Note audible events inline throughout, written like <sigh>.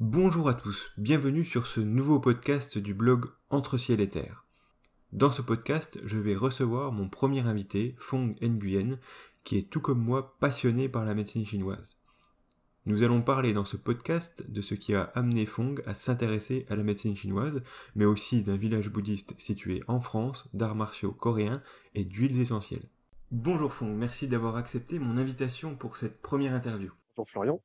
Bonjour à tous, bienvenue sur ce nouveau podcast du blog Entre ciel et terre. Dans ce podcast, je vais recevoir mon premier invité, Fong Nguyen, qui est tout comme moi passionné par la médecine chinoise. Nous allons parler dans ce podcast de ce qui a amené Fong à s'intéresser à la médecine chinoise, mais aussi d'un village bouddhiste situé en France, d'arts martiaux coréens et d'huiles essentielles. Bonjour Fong, merci d'avoir accepté mon invitation pour cette première interview. Bonjour Florian.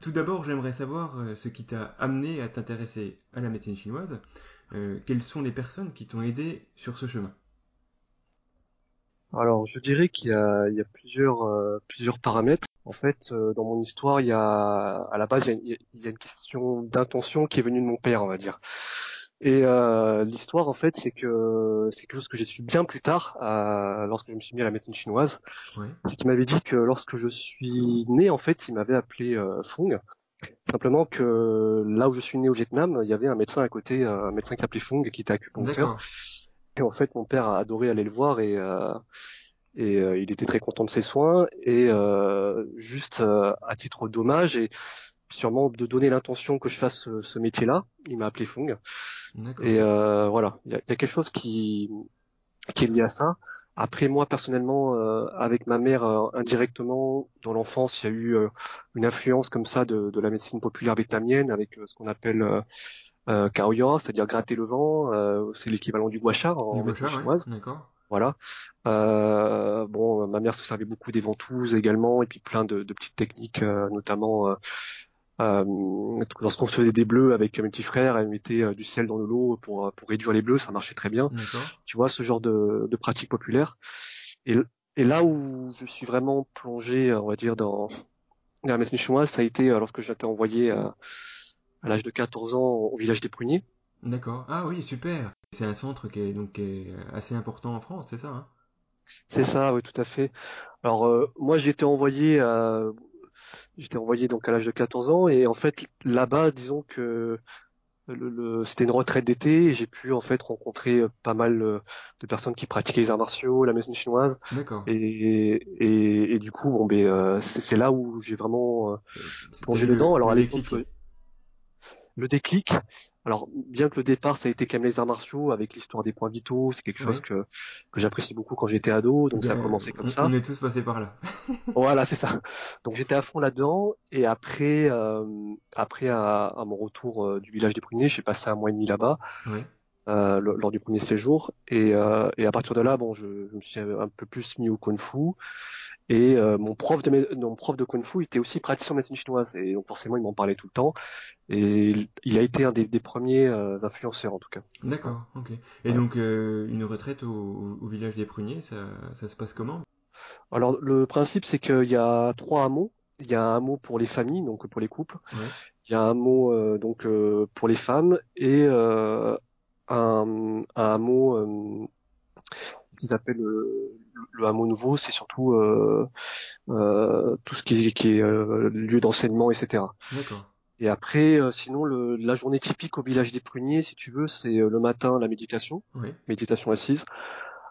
Tout d'abord, j'aimerais savoir euh, ce qui t'a amené à t'intéresser à la médecine chinoise. Euh, quelles sont les personnes qui t'ont aidé sur ce chemin? Alors, je dirais qu'il y a, euh, plusieurs paramètres. En fait, dans mon histoire, il y a, à la base, il y a une question d'intention qui est venue de mon père, on va dire. Et euh, l'histoire, en fait, c'est que c'est quelque chose que j'ai su bien plus tard, euh, lorsque je me suis mis à la médecine chinoise. Ouais. C'est qu'il m'avait dit que lorsque je suis né, en fait, il m'avait appelé euh, Fong. Simplement que là où je suis né au Vietnam, il y avait un médecin à côté, un médecin qui s'appelait Fong, qui était acupuncteur. Et en fait, mon père a adoré aller le voir et euh, et euh, il était très content de ses soins. Et euh, juste euh, à titre d'hommage et sûrement de donner l'intention que je fasse ce, ce métier-là, il m'a appelé Fong. Et euh, voilà, il y y a quelque chose qui qui est lié à ça. Après moi personnellement, euh, avec ma mère euh, indirectement dans l'enfance, il y a eu euh, une influence comme ça de, de la médecine populaire vietnamienne avec euh, ce qu'on appelle euh, euh, Cao Yo, c'est-à-dire gratter le vent. euh, c'est l'équivalent du gua sha en médecine ouais. chinoise. Voilà. Euh, bon, ma mère se servait beaucoup des ventouses également, et puis plein de, de petites techniques, euh, notamment euh, euh, lorsqu'on se faisait des bleus avec mes petits frères, elle mettait euh, du sel dans de l'eau pour, pour réduire les bleus, ça marchait très bien. Tu vois, ce genre de, de pratique populaire. Et, et là où je suis vraiment plongé, on va dire, dans, dans la médecine chinoise, ça a été euh, lorsque j'étais envoyé à, à l'âge de 14 ans au village des Pruniers. D'accord. Ah oui, super. C'est un centre qui est donc qui est assez important en France, c'est ça hein? C'est ça, oui, tout à fait. Alors euh, moi, j'ai été envoyé à, j'étais envoyé donc à l'âge de 14 ans et en fait là-bas, disons que le, le- c'était une retraite d'été et j'ai pu en fait rencontrer euh, pas mal euh, de personnes qui pratiquaient les arts martiaux, la médecine chinoise D'accord. et et, et du coup, bon ben euh, c'est c'est là où j'ai vraiment euh, C'était plongé dedans. Alors le à l'époque, le déclic. Alors bien que le départ ça a été quand même les arts martiaux avec l'histoire des points vitaux, c'est quelque chose Ouais. que que j'apprécie beaucoup quand j'étais ado, donc ça a Ben, commencé comme on, ça. on est tous passés par là. <laughs> Voilà, c'est ça. Donc j'étais à fond là-dedans et après, euh, après à, à mon retour euh, du village des Pruniers, j'ai passé un mois et demi là-bas Ouais. euh, lors du premier séjour et, euh, et à partir de là, bon, je, je me suis un peu plus mis au kung-fu et euh, mon prof de mon prof de kung-fu était aussi praticien en médecine chinoise et donc forcément il m'en parlait tout le temps et il- a été un des, des premiers euh, influenceurs en tout cas. D'accord. Ok. Et Ouais. donc euh, une retraite au, au village des Pruniers, ça, ça se passe comment? Alors le principe c'est qu'il y a trois hameaux. Il y a un hameau pour les familles, donc pour les couples. Ouais. Il y a un mot euh, donc euh, pour les femmes et euh, un, un hameau euh, ce qu'ils appellent le, le hameau nouveau, c'est surtout euh, euh, tout ce qui est, qui est euh, lieu d'enseignement, etc. D'accord. Et après, euh, sinon, le, la journée typique au village des Pruniers, si tu veux, c'est euh, le matin la méditation, méditation assise.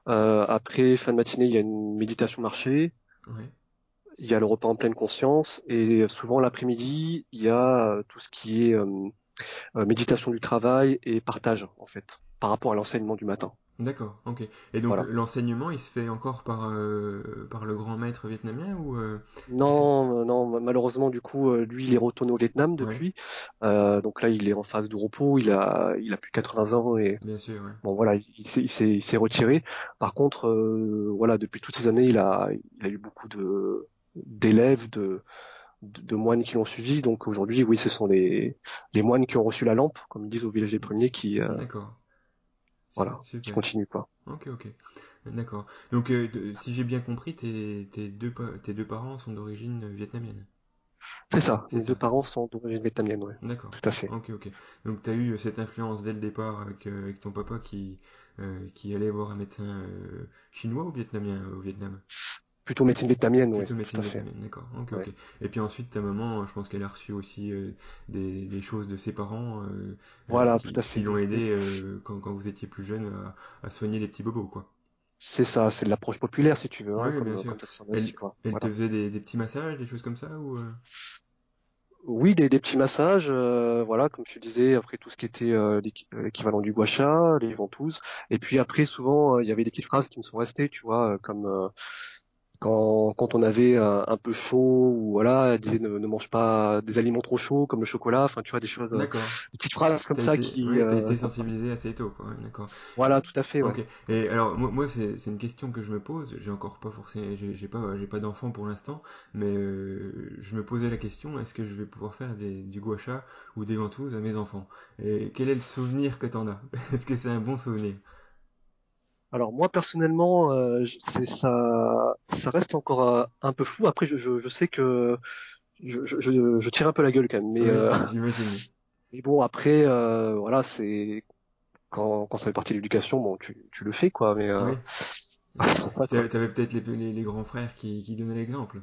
Euh, après, fin de matinée, il y a une méditation marché. Il y a le repas en pleine conscience et souvent l'après-midi, il y a euh, tout ce qui est euh, euh, méditation du travail et partage en fait par rapport à l'enseignement du matin. D'accord. Ok. Et donc Voilà. l'enseignement, il se fait encore par euh, par le grand maître vietnamien ou euh, Non, euh, non, malheureusement du coup, lui il est retourné au Vietnam Ouais. depuis. Euh, donc là il est en phase de repos, il a il a plus de 80 ans et Bien sûr. Ouais. bon voilà, il s'est il s'est retiré. Par contre, voilà, depuis toutes ces années, il a il a eu beaucoup de d'élèves de de, moines qui l'ont suivi. Donc aujourd'hui, oui, ce sont les les moines qui ont reçu la lampe, comme ils disent au village des premiers, qui euh, D'accord. Voilà, Su- qui Super. continuent quoi. Ok, ok. D'accord. Donc, euh, de- si j'ai bien compris, tes, tes deux, tes deux parents sont d'origine vietnamienne. C'est ça. Mes deux parents sont d'origine vietnamienne, ouais. D'accord. Tout à fait. Ok, ok. Donc, tu as eu cette influence dès le départ avec, euh, avec ton papa qui, euh, qui allait voir un médecin euh, chinois ou vietnamien au Vietnam? Plutôt médecine vietnamienne, oui, Plutôt tout médecine à fait. vietnamienne, d'accord. Ouais. Et puis ensuite, ta maman, je pense qu'elle a reçu aussi euh, des, des choses de ses parents euh, euh, Voilà, qui, tout à qui fait. l'ont aidé euh, quand, quand vous étiez plus jeune à, à soigner les petits bobos, quoi. C'est ça, c'est de l'approche populaire si tu veux, hein, Oui, bien comme, sûr. Elle, quoi. elle te faisait des, des petits massages, des choses comme ça ou euh, Oui, des, des petits massages, euh, voilà, comme je disais, après tout ce qui était euh, euh, l'équivalent du gua sha, les ventouses. Et puis après, souvent, euh, il y avait des petites phrases qui me sont restées, tu vois, comme euh, quand, quand on avait un peu chaud, ou voilà, elle disait ne, ne mange pas des aliments trop chauds, comme le chocolat, enfin, tu vois, des choses, euh, des petites phrases comme ça été, qui, ouais, t'as euh, été sensibilisé assez tôt, quoi. D'accord. voilà, tout à fait, ouais. Et alors moi, moi c'est une question que je me pose. J'ai encore pas forcément, j'ai pas j'ai pas d'enfant pour l'instant, mais euh, je me posais la question est-ce que je vais pouvoir faire des, du gua sha ou des ventouses à mes enfants? Et quel est le souvenir que t'en as? <laughs> Est-ce que c'est un bon souvenir? Alors moi personnellement, euh, c'est ça, ça reste encore euh, un peu flou. Après, je, je, je sais que je, je, je tire un peu la gueule quand même, mais Oui, euh, <laughs> mais bon après, euh, voilà, c'est quand, quand ça fait partie de l'éducation, bon, tu, tu le fais, quoi, mais euh, Oui. <laughs> ça, t'avais peut-être les, les, les grands frères qui, qui donnaient l'exemple.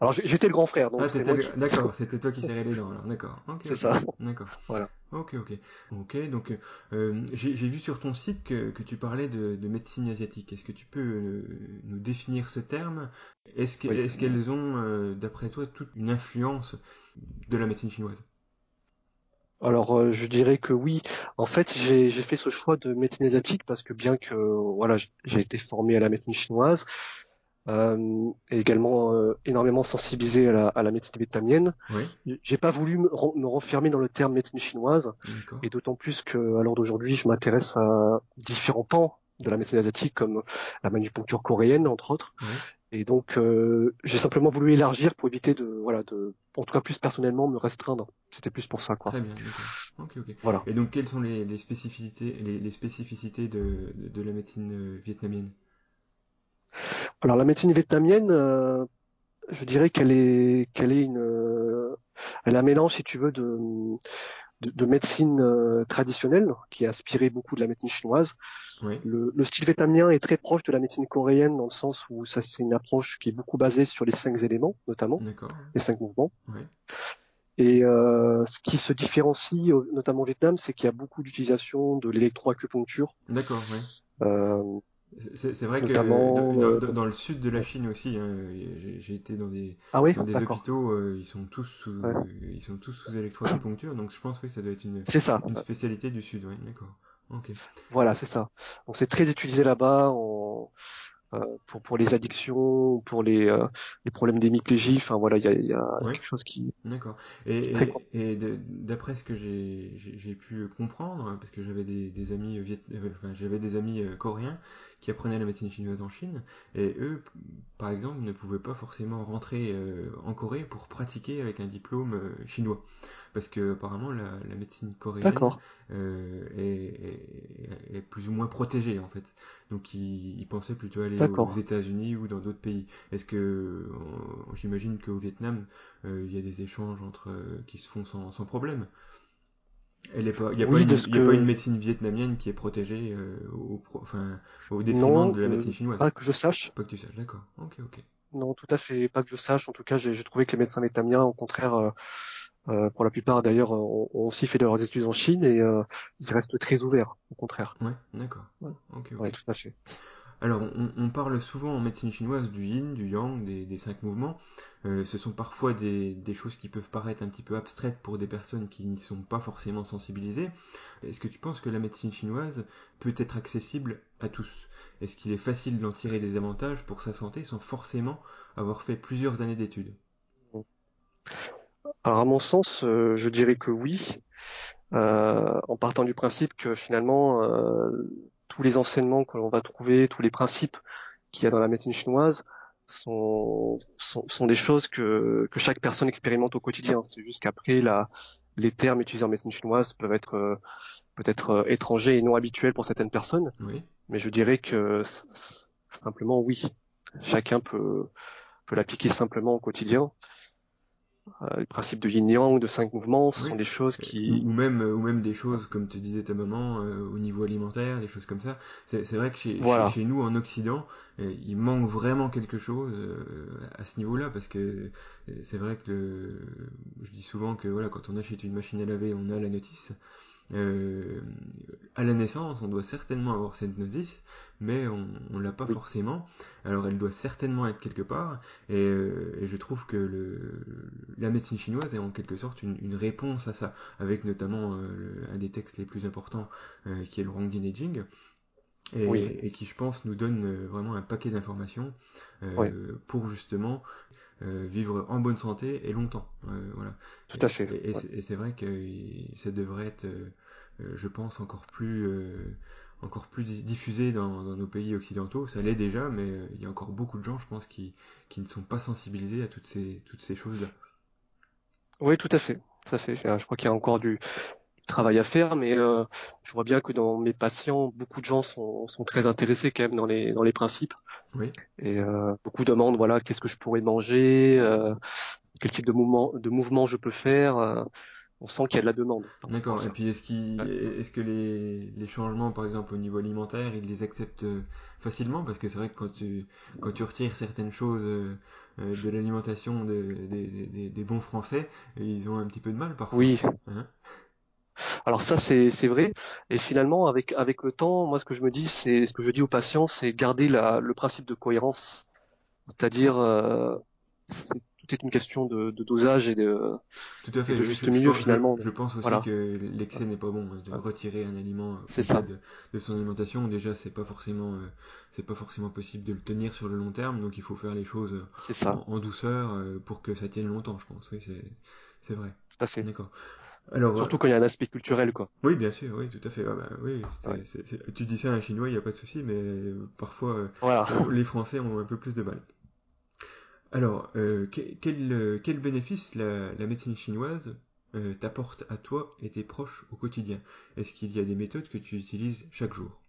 Alors j'étais le grand frère, Ah, donc le... qui... D'accord, <laughs> c'était toi qui serrais les dents, alors. D'accord. C'est ça, D'accord. voilà. Ok, ok. Ok, donc euh, j'ai j'ai vu sur ton site que, que tu parlais de, de médecine asiatique. Est-ce que tu peux euh, nous définir ce terme? Est-ce que, Oui. est-ce qu'elles ont, euh, d'après toi, toute une influence de la médecine chinoise? Alors euh, je dirais que oui. En fait, j'ai j'ai fait ce choix de médecine asiatique parce que bien que voilà, j'ai été formé à la médecine chinoise euh, et également euh, énormément sensibilisé à la, à la médecine vietnamienne, Oui, j'ai pas voulu me, ren- me renfermer dans le terme médecine chinoise et d'autant plus que à l'heure d'aujourd'hui, je m'intéresse à différents pans de la médecine asiatique comme la manipuncture coréenne entre autres. Oui, Et donc, euh, j'ai simplement voulu élargir pour éviter de, voilà, de, en tout cas plus personnellement, me restreindre. C'était plus pour ça, quoi. très bien, d'accord. Ok, ok. Voilà. Et donc, quelles sont les, les spécificités, les, les spécificités de, de, de la médecine euh, vietnamienne? Alors, la médecine vietnamienne, euh, je dirais qu'elle est, qu'elle est une, euh, elle a un mélange, si tu veux, de, de, de médecine euh, traditionnelle, qui est inspirée beaucoup de la médecine chinoise. Oui, Le, le style vietnamien est très proche de la médecine coréenne dans le sens où ça, c'est une approche qui est beaucoup basée sur les cinq éléments, notamment, les cinq mouvements. Oui, Et euh, ce qui se différencie, euh, notamment au Vietnam, c'est qu'il y a beaucoup d'utilisation de l'électroacupuncture, d'accord, oui. euh, C'est vrai que dans, euh, dans- dans le sud de la Chine aussi, hein, j'ai été dans des, Ah oui, dans des hôpitaux, euh, ils sont tous sous, Ouais. ils sont tous sous électroacupuncture, donc je pense oui, ça doit être une, ça. une spécialité du sud, oui, d'accord. Ok. Voilà, c'est ça. Donc c'est très utilisé là-bas pour pour les addictions, pour les euh, les problèmes d'hémiplégie. Enfin voilà, il y a, y a quelque chose qui, d'accord. Et, et, et d'après ce que j'ai pu comprendre, parce que j'avais des, des amis euh, viet, euh, enfin, j'avais des amis euh, coréens qui apprenaient la médecine chinoise en Chine, et eux, par exemple, ne pouvaient pas forcément rentrer euh, en Corée pour pratiquer avec un diplôme euh, chinois. Parce que apparemment la, la médecine coréenne euh, est, est, est, plus ou moins protégée en fait. Donc ils, pensaient plutôt aller aux. États-Unis ou dans d'autres pays. Est-ce que euh, j'imagine qu'au Vietnam euh, il y a des échanges entre qui se font sans, sans problème. Il n'y a, pas, y a, pas Oui, de une, ce y a pas une que médecine vietnamienne qui est protégée euh, au, enfin, au détriment non, de la médecine euh, chinoise. pas que je sache. Pas que tu saches, d'accord. Ok, ok. Non, tout à fait, pas que je sache. En tout cas, j'ai j'ai trouvé que les médecins vietnamiens, au contraire, euh, euh, pour la plupart d'ailleurs, ont, ont aussi fait leurs études en Chine et euh, ils restent très ouverts, au contraire. Ouais, d'accord. Ouais, ouais, tout à fait. Alors, on, on, parle souvent en médecine chinoise du yin, du yang, des, des cinq mouvements. Euh, ce sont parfois des, des, choses qui peuvent paraître un petit peu abstraites pour des personnes qui n'y sont pas forcément sensibilisées. Est-ce que tu penses que la médecine chinoise peut être accessible à tous? Est-ce qu'il est facile d'en tirer des avantages pour sa santé sans forcément avoir fait plusieurs années d'études? Alors à mon sens, euh, je dirais que oui, euh, en partant du principe que finalement euh, tous les enseignements que l'on va trouver, tous les principes qu'il y a dans la médecine chinoise sont, sont, sont des choses que, que chaque personne expérimente au quotidien. C'est juste qu'après, les termes utilisés en médecine chinoise peuvent être euh, peut-être euh, étrangers et non habituels pour certaines personnes, Oui. mais je dirais que simplement oui, chacun peut, peut l'appliquer simplement au quotidien. Euh, le principe de yin-yang, de cinq mouvements, ce Oui. sont des choses Ou, qui... ou, même, ou même des choses, comme te disait ta maman, euh, au niveau alimentaire, des choses comme ça. C'est vrai que chez, chez, Voilà. chez, nous, en Occident, euh, il manque vraiment quelque chose euh, à ce niveau-là, parce que c'est vrai que le, je dis souvent que voilà, quand on achète une machine à laver, on a la notice. Euh, à la naissance, on doit certainement avoir cette notice, mais on, on l'a pas Oui. forcément. Alors elle doit certainement être quelque part, et, euh, et je trouve que le, la médecine chinoise est en quelque sorte une, une réponse à ça, avec notamment euh, un des textes les plus importants euh, qui est le Rongyin Jing, et, Oui. et qui je pense nous donne euh, vraiment un paquet d'informations euh, pour justement euh, vivre en bonne santé et longtemps. Euh, voilà. Tout à fait. Et, et Ouais. c'est vrai que ça devrait être, je pense, encore plus, encore plus di- diffusé dans, dans nos pays occidentaux. Ça l'est déjà, mais il y a encore beaucoup de gens, je pense, qui, qui ne sont pas sensibilisés à toutes ces, toutes ces choses-là. Oui, tout à fait. Tout à fait. Je crois qu'il y a encore du travail à faire, mais euh, je vois bien que dans mes patients, beaucoup de gens sont, sont très intéressés quand même dans les dans les principes Oui, et euh, beaucoup demandent voilà qu'est-ce que je pourrais manger, euh, quel type de mouvement de mouvement je peux faire. on sent qu'il y a de la demande d'accord. Et puis est-ce Ouais. est-ce que les, les changements, par exemple, au niveau alimentaire, ils les acceptent facilement? Parce que c'est vrai que quand tu, quand tu retires certaines choses de l'alimentation de- des, des, des bons Français, ils ont un petit peu de mal parfois. Oui, Hein? Alors ça c'est c'est vrai. Et finalement avec avec le temps, moi ce que je me dis c'est ce que je dis aux patients, c'est garder la, le principe de cohérence, c'est-à-dire euh, c'est- tout est une question de, de dosage et de Tout à et fait, de oui, juste je, je milieu pense, je, finalement. je pense aussi Voilà, que l'excès n'est pas bon, hein, de retirer un aliment c'est ça, de, de son alimentation. Déjà, c'est pas forcément, euh, c'est pas forcément possible de le tenir sur le long terme, donc il faut faire les choses euh, c'est ça, en, en douceur euh, pour que ça tienne longtemps, je pense. Oui, c'est, c'est vrai. tout à fait. D'accord. Alors, Surtout quand il y a un aspect culturel quoi. oui, bien sûr, oui, tout à fait. Ah bah, oui, Ouais. tu dis ça à un Chinois, il n'y a pas de souci, mais parfois, euh, Voilà. les Français ont un peu plus de mal. Alors, euh, quel, euh, quel bénéfice la, la médecine chinoise euh, t'apporte à toi et tes proches au quotidien? Est-ce qu'il y a des méthodes que tu utilises chaque jour?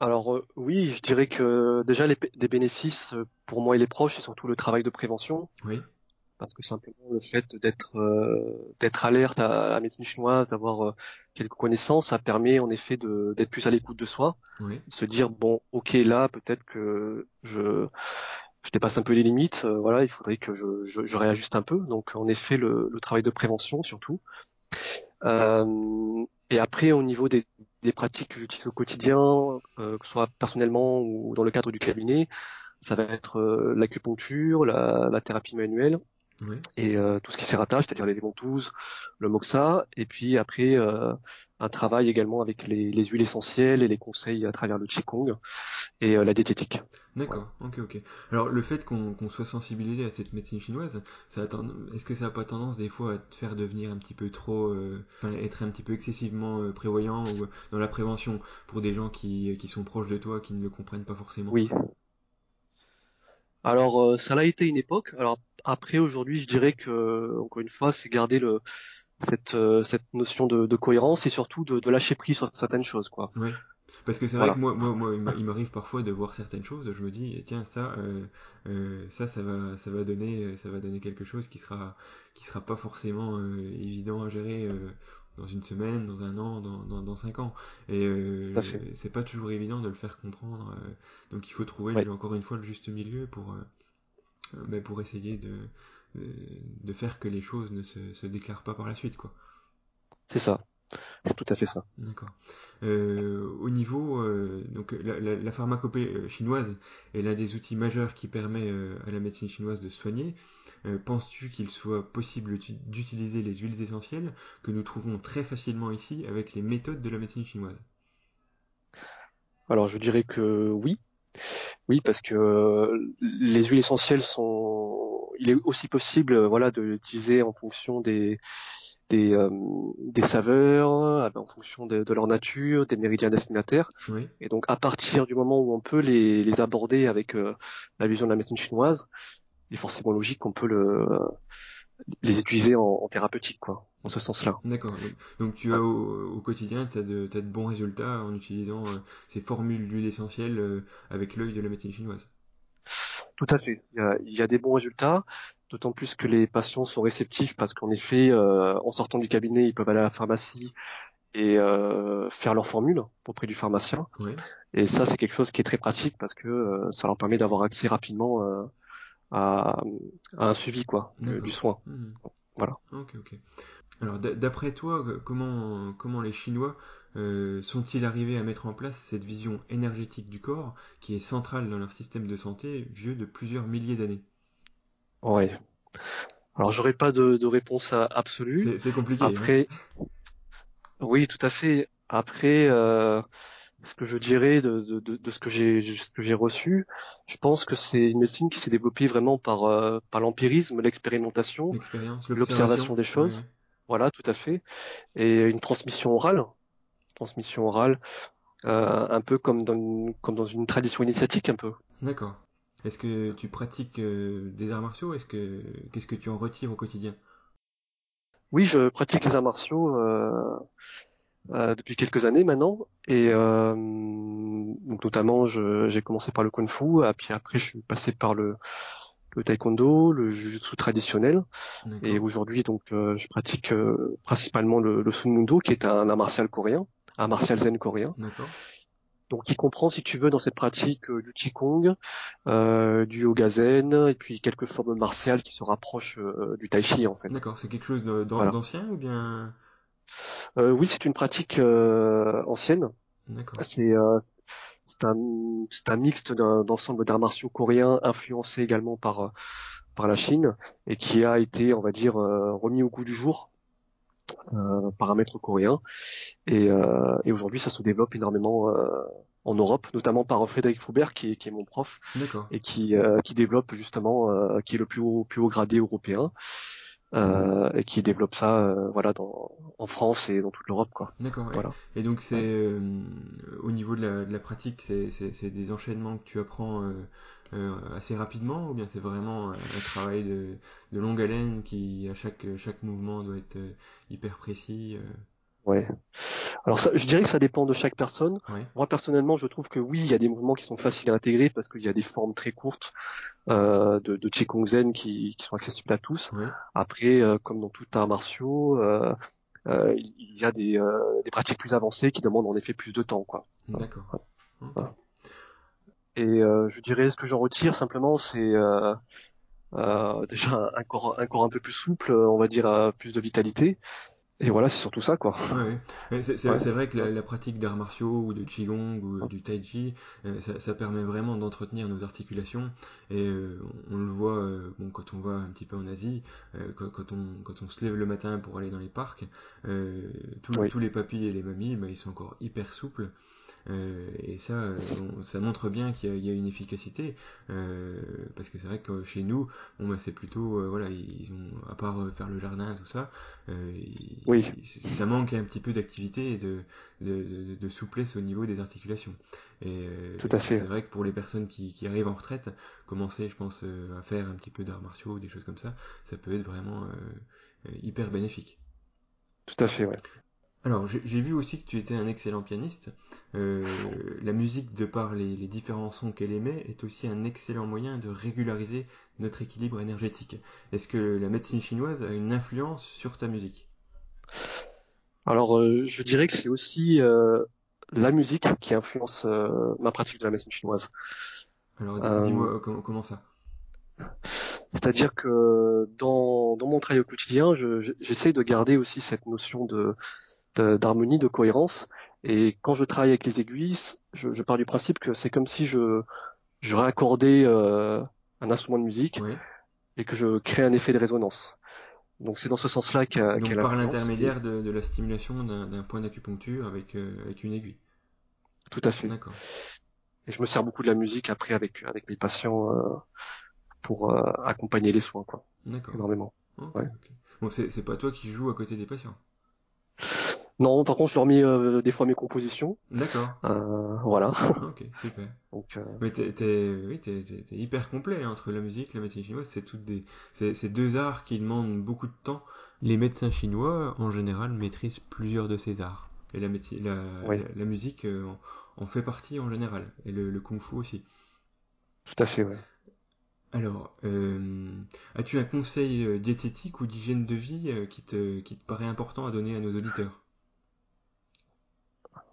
Alors euh, oui, je dirais que déjà les, des bénéfices pour moi et les proches, c'est surtout le travail de prévention. Oui, parce que simplement le fait d'être euh, d'être alerte à la médecine chinoise, d'avoir euh, quelques connaissances, ça permet en effet de d'être plus à l'écoute de soi, oui, de se dire bon, ok là peut-être que je je dépasse un peu les limites, euh, voilà, il faudrait que je, je, je réajuste un peu. Donc en effet le, le travail de prévention surtout. Euh, et après au niveau des, des pratiques que j'utilise au quotidien, euh, que ce soit personnellement ou dans le cadre du cabinet, ça va être euh, l'acupuncture, la, la thérapie manuelle oui. et euh, tout ce qui s'y rattache, c'est-à-dire les ventouses, le moxa, et puis après euh, un travail également avec les, les huiles essentielles et les conseils à travers le qigong et euh, la diététique. D'accord, ok, ok. Alors, le fait qu'on soit sensibilisé à cette médecine chinoise, est-ce que ça n'a pas tendance des fois à te faire devenir un petit peu trop, euh, être un petit peu excessivement euh, prévoyant ou dans la prévention pour des gens qui, qui sont proches de toi, qui ne le comprennent pas forcément? Oui. Alors euh, ça l'a été une époque. Alors après aujourd'hui, je dirais que encore une fois, c'est garder le cette euh, cette notion de, de cohérence et surtout de, de lâcher prise sur certaines choses, quoi. Oui, parce que c'est vrai que moi, moi, moi, il m'a- il m'arrive parfois de voir certaines choses, je me dis, tiens, ça, euh, euh, ça, ça va, ça va donner, ça va donner quelque chose qui sera, qui sera pas forcément euh, évident à gérer dans une semaine, dans un an, dans, dans, dans cinq ans. Et euh, c'est pas toujours évident de le faire comprendre. euh, donc il faut trouver encore une fois le juste milieu pour, ben, pour essayer de, de faire que les choses ne se, se déclarent pas par la suite, quoi. c'est ça. C'est tout à fait ça. D'accord. Euh, au niveau, euh, donc la, la, la pharmacopée euh, chinoise est l'un des outils majeurs qui permet euh, à la médecine chinoise de soigner. Penses-tu qu'il soit possible uti- d'utiliser les huiles essentielles que nous trouvons très facilement ici avec les méthodes de la médecine chinoise? Alors je dirais que oui. Oui, parce que les huiles essentielles sont. Il est aussi possible, voilà, de l'utiliser en fonction des des, euh, des saveurs, euh, en fonction de, de leur nature, des méridiens destinataires. Oui. Et donc, à partir du moment où on peut les, les aborder avec euh, la vision de la médecine chinoise, il est forcément logique qu'on peut le, les utiliser en, en thérapeutique, quoi, dans ce sens-là. D'accord. Donc, tu as au, au quotidien, tu as, de bons résultats en utilisant euh, ces formules d'huile essentielle avec l'œil de la médecine chinoise? Tout à fait. Il y a, il y a des bons résultats, d'autant plus que les patients sont réceptifs parce qu'en effet, euh, en sortant du cabinet, ils peuvent aller à la pharmacie et euh, faire leur formule auprès du pharmacien. Oui. Et ça, c'est quelque chose qui est très pratique parce que euh, ça leur permet d'avoir accès rapidement à, à un suivi quoi, du, soin. Mhm. Voilà. Ok, ok. Alors d'après toi, comment, comment les Chinois euh, sont-ils arrivés à mettre en place cette vision énergétique du corps qui est centrale dans leur système de santé vieux de plusieurs milliers d'années? Ouais. Alors j'aurais pas de, de réponse absolue. C'est compliqué. Après, hein oui, tout à fait. Après, euh, ce que je dirais de, de, de, ce que j'ai ce que j'ai reçu, je pense que c'est une médecine qui s'est développée vraiment par euh, par l'empirisme, l'expérimentation, l'observation des choses. Voilà, tout à fait, et une transmission orale, transmission orale, euh, un peu comme dans une, comme dans une tradition initiatique un peu. D'accord. Est-ce que tu pratiques euh, des arts martiaux? Est-ce que qu'est-ce que tu en retires au quotidien? Oui, je pratique les arts martiaux. Euh, euh, depuis quelques années maintenant. Et euh, donc notamment, j'ai commencé par le kung fu, et puis après je suis passé par le, le taekwondo, le jujutsu traditionnel. Et aujourd'hui, donc, euh, je pratique euh, principalement le, le sunmundo, qui est un art martial coréen, un martial zen coréen. Donc, qui comprend, si tu veux, dans cette pratique euh, du qigong, du yoga zen, et puis quelques formes martiales qui se rapprochent du tai chi, en fait. D'accord. C'est quelque chose d'ancien ou bien? Euh, oui, c'est une pratique euh, ancienne. C'est euh, c'est un, un mixte d'ensemble d'arts martiaux coréens influencés également par par la Chine et qui a été, on va dire, remis au goût du jour euh, par un maître coréen. Et, euh, et aujourd'hui, ça se développe énormément euh, en Europe, notamment par Frédéric Foubert, qui est, qui est mon prof, et qui, qui développe justement, qui est le plus haut, plus haut gradé européen. Euh, et qui développe ça euh, voilà dans, en France et dans toute l'Europe quoi. D'accord. Voilà. Et donc c'est euh, au niveau de la, de la pratique, c'est des enchaînements que tu apprends assez rapidement ou bien c'est vraiment un travail de, de, longue haleine qui à chaque chaque mouvement doit être hyper précis. Ouais. Alors ça, je dirais que ça dépend de chaque personne. Moi personnellement, je trouve que oui, il y a des mouvements qui sont faciles à intégrer parce qu'il y a des formes très courtes euh, de, de Qigong Zen qui, qui, sont accessibles à tous. Après, euh, comme dans tout art martiaux, euh, euh il y a des, euh, des, pratiques plus avancées qui demandent en effet plus de temps, quoi. D'accord. Et je dirais ce que j'en retire simplement, c'est déjà un corps, un corps un peu plus souple, on va dire, plus de vitalité. Et voilà, c'est surtout ça, quoi. Ouais, C'est vrai que la, pratique d'arts martiaux ou de qigong ou du tai chi, euh, ça, ça, permet vraiment d'entretenir nos articulations. Et euh, on, le voit, euh, bon, quand on va un petit peu en Asie, quand, quand, on, quand on se lève le matin pour aller dans les parcs, tous les papis et les mamies, bah, ils sont encore hyper souples. Euh, et ça, euh, ça montre bien qu'il y, a une efficacité, euh, parce que c'est vrai que chez nous, bon, bah, c'est plutôt, voilà, ils ont, à part faire le jardin, tout ça, oui. ça manque un petit peu d'activité et de, de, de, souplesse au niveau des articulations. Et Tout à fait. C'est vrai que pour les personnes qui, qui arrivent en retraite, commencer, je pense, à faire un petit peu d'arts martiaux ou des choses comme ça, ça peut être vraiment hyper bénéfique. Tout à fait, ouais. Alors, j'ai vu aussi que tu étais un excellent pianiste. Euh, la musique, de par les, différents sons qu'elle émet, est aussi un excellent moyen de régulariser notre équilibre énergétique. Est-ce que la médecine chinoise a une influence sur ta musique? Alors, euh, je dirais que c'est aussi euh, la musique qui influence ma pratique de la médecine chinoise. Alors, dis-moi comment, ça? C'est-à-dire que dans, mon travail au quotidien, j'essaie de garder aussi cette notion de, d'harmonie, de cohérence. Et quand je travaille avec les aiguilles, je, je pars du principe que c'est comme si je, je raccordais euh, un instrument de musique et que je crée un effet de résonance. Donc c'est dans ce sens-là qu'elle Donc par l'intermédiaire de, de, la stimulation d'un point d'acupuncture avec, euh, avec une aiguille. Tout à fait. D'accord. Et je me sers beaucoup de la musique après avec, avec mes patients euh, pour euh, accompagner les soins, quoi. D'accord. Énormément. ouais. Bon, c'est pas toi qui joues à côté des patients? Non, par contre, je leur mets euh, des fois mes compositions. D'accord. Euh, voilà. ok, super. <laughs> Donc, euh... Mais t'es, oui, t'es, hyper complet hein, entre la musique, la médecine chinoise. C'est toutes des, c'est, deux arts qui demandent beaucoup de temps. Les médecins chinois, en général, maîtrisent plusieurs de ces arts. Et la, médecine, la, la, musique en, fait partie en général. Et le, le kung-fu aussi. Tout à fait, ouais. Alors, euh, as-tu un conseil diététique ou d'hygiène de vie qui, te, qui te paraît important à donner à nos auditeurs?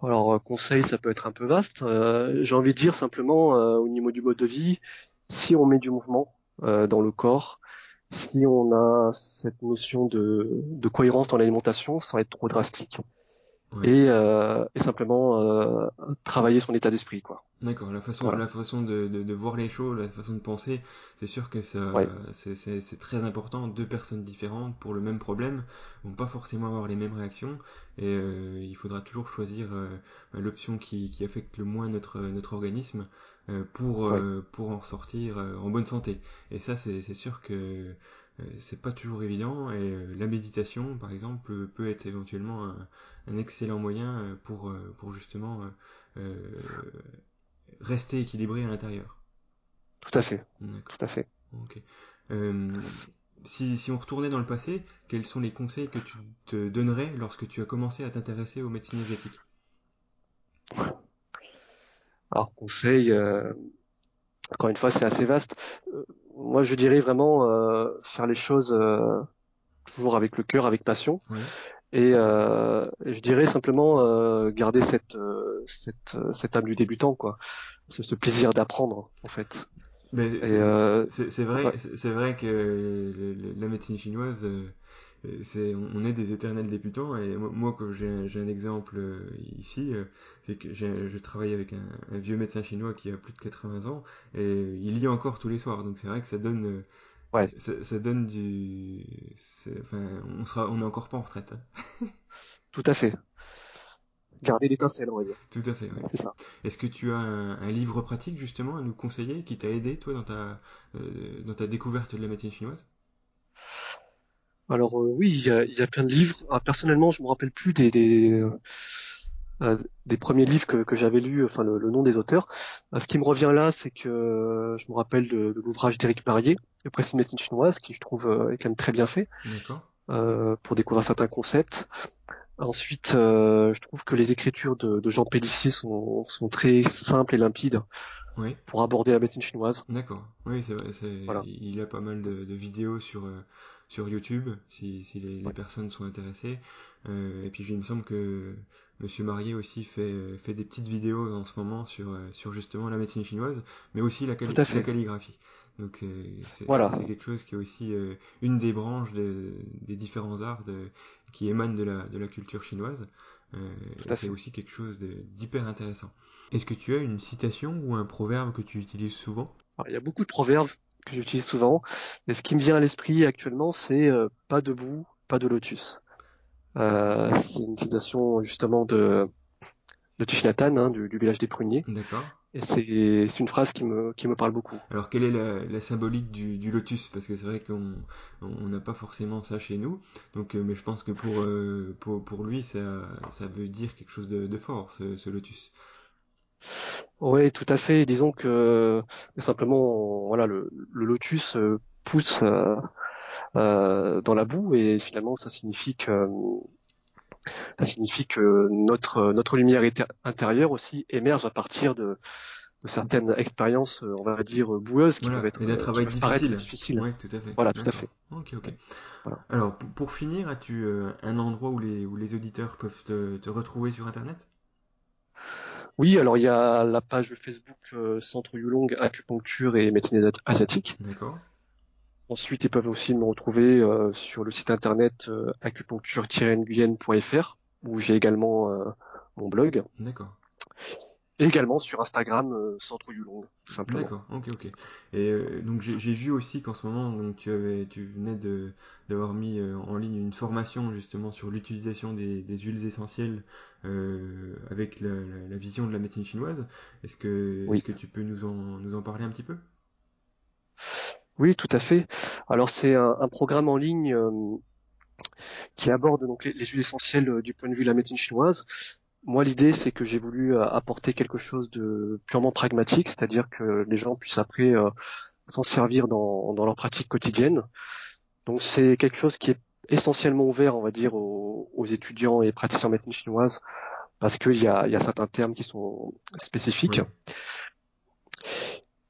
Alors euh, conseil, ça peut être un peu vaste. Euh, j'ai envie de dire simplement euh, au niveau du mode de vie, si on met du mouvement dans le corps, si on a cette notion de, de cohérence dans l'alimentation sans être trop drastique Ouais. et, euh, et simplement euh, travailler son état d'esprit quoi. D'accord, la façon, Voilà. la façon de, de, de voir les choses, la façon de penser, c'est sûr que ça, Ouais. c'est, très important. Deux personnes différentes pour le même problème vont pas forcément avoir les mêmes réactions et euh, il faudra toujours choisir euh, l'option qui, qui affecte le moins notre, notre organisme euh, pour, euh, pour en sortir euh, en bonne santé. Et ça, c'est, c'est sûr que c'est pas toujours évident et la méditation, par exemple, peut être éventuellement un, un excellent moyen euh, pour, euh, pour justement euh, rester équilibré à l'intérieur. Tout à fait, tout à fait. Ok. Euh, si, si on retournait dans le passé, quels sont les conseils que tu te donnerais lorsque tu as commencé à t'intéresser aux médecines asiatiques? <laughs> Alors conseil, euh, encore une fois, c'est assez vaste. Euh, moi, je dirais vraiment euh, faire les choses toujours avec le cœur, avec passion. Ouais. Et euh, je dirais simplement euh, garder cette, euh, cette, cette âme du débutant, quoi. Ce, ce plaisir d'apprendre, en fait. Mais c'est vrai, ouais. c'est vrai que la médecine chinoise, c'est, on est des éternels débutants. Et moi, quand j'ai un exemple ici, c'est que je travaille avec un, un vieux médecin chinois qui a plus de 80 ans et il lit encore tous les soirs. Donc c'est vrai que ça donne, ouais, ça, ça donne du, enfin, on sera, on est encore pas en retraite. hein. <laughs> tout à fait. Garder l'étincelle, on va dire. Tout à fait. ouais. C'est ça. Est-ce que tu as un, un livre pratique justement à nous conseiller qui t'a aidé toi dans ta, euh, dans ta découverte de la médecine chinoise? Alors euh, oui, il y a, il y a plein de livres. Ah, personnellement, je me rappelle plus des, des, euh, des premiers livres que, que j'avais lus, enfin le, le nom des auteurs. Euh, ce qui me revient là, c'est que euh, je me rappelle de, de l'ouvrage d'Éric Marier, Le précis de médecine chinoise, qui je trouve euh, est quand même très bien fait euh, pour découvrir certains concepts. Ensuite, euh, je trouve que les écritures de, de Jean Pellissier sont, sont très simples et limpides Oui. pour aborder la médecine chinoise. D'accord. Oui, c'est vrai. c'est- Voilà. Il y a pas mal de, de vidéos sur, euh, sur YouTube, si, si les, les personnes sont intéressées. Euh, et puis il me semble que Monsieur Marié aussi fait, fait des petites vidéos en ce moment sur, euh, sur justement la médecine chinoise, mais aussi la, calligraphie. Donc euh, c'est Voilà. quelque chose qui est aussi euh, une des branches de- des différents arts de, qui émanent de la, de la culture chinoise. Euh, c'est aussi quelque chose d'hyper intéressant. Est-ce que tu as une citation ou un proverbe que tu utilises souvent? Alors, il y a beaucoup de proverbes que j'utilise souvent. Et ce qui me vient à l'esprit actuellement, c'est pas debout, pas de lotus. Euh, c'est une citation justement de, de Tichinatan, hein, du, du village des pruniers. D'accord. Et c'est une phrase qui me, qui me parle beaucoup. Alors quelle est la, la symbolique du, du lotus? Parce que c'est vrai qu'on on n'a pas forcément ça chez nous. Donc, euh, mais je pense que pour, euh, pour, pour lui, ça, ça veut dire quelque chose de, de fort, ce, ce lotus. Oui, tout à fait. Disons que simplement, voilà, le, le lotus pousse dans la boue et finalement, ça signifie que ça signifie que notre notre lumière intérieure aussi émerge à partir de, de certaines expériences, euh, on va dire boueuses, qui peuvent être et euh, qui travail difficile. difficiles. Oui, tout à fait. Voilà, tout à fait. Ok, ok. Voilà. Alors, pour, pour finir, as-tu euh, un endroit où les, où les auditeurs peuvent te, te retrouver sur Internet? Oui, alors il y a la page Facebook euh, Centre Yulong Acupuncture et Médecine Asiatique. D'accord. Ensuite, ils peuvent aussi me retrouver euh, sur le site internet euh, acupuncture-nguyen.fr où j'ai également euh, mon blog D'accord. et également sur Instagram Centre Yulong, tout simplement. D'accord, ok, ok. Et donc j'ai vu aussi qu'en ce moment, donc tu avais, tu venais d'avoir mis en ligne une formation justement sur l'utilisation des, des huiles essentielles avec la, la- la vision de la médecine chinoise. Est-ce que Oui, que tu peux nous en nous en parler un petit peu? Oui, tout à fait. Alors c'est un, un programme en ligne euh, qui aborde donc les, les huiles essentielles euh, du point de vue de la médecine chinoise. Moi, l'idée, c'est que j'ai voulu euh, apporter quelque chose de purement pragmatique, c'est-à-dire que les gens puissent après euh, s'en servir dans, dans leur pratique quotidienne. Donc c'est quelque chose qui est essentiellement ouvert, on va dire, aux, aux étudiants et praticiens en médecine chinoise, parce qu'il y a, il y a certains termes qui sont spécifiques. Oui,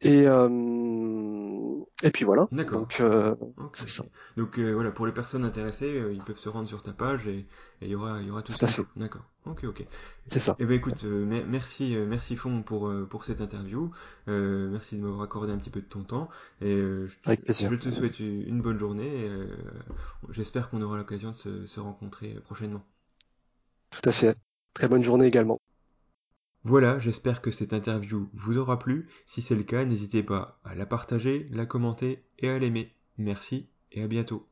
Et, euh, Et puis voilà. D'accord. Donc euh, ça. Donc euh, voilà, pour les personnes intéressées, euh, ils peuvent se rendre sur ta page et il y aura, y aura tout Tout faut. fait. D'accord. Ok, ok. C'est ça. Eh ben écoute, euh, mer- merci, euh, merci Fon pour, euh, pour cette interview. Euh, merci de m'avoir accordé un petit peu de ton temps. Et euh, je, je te souhaite une bonne journée. et, euh, j'espère qu'on aura l'occasion de se, se rencontrer prochainement. Tout à fait. Très bonne journée également. Voilà, j'espère que cette interview vous aura plu. Si c'est le cas, n'hésitez pas à la partager, la commenter et à l'aimer. Merci et à bientôt.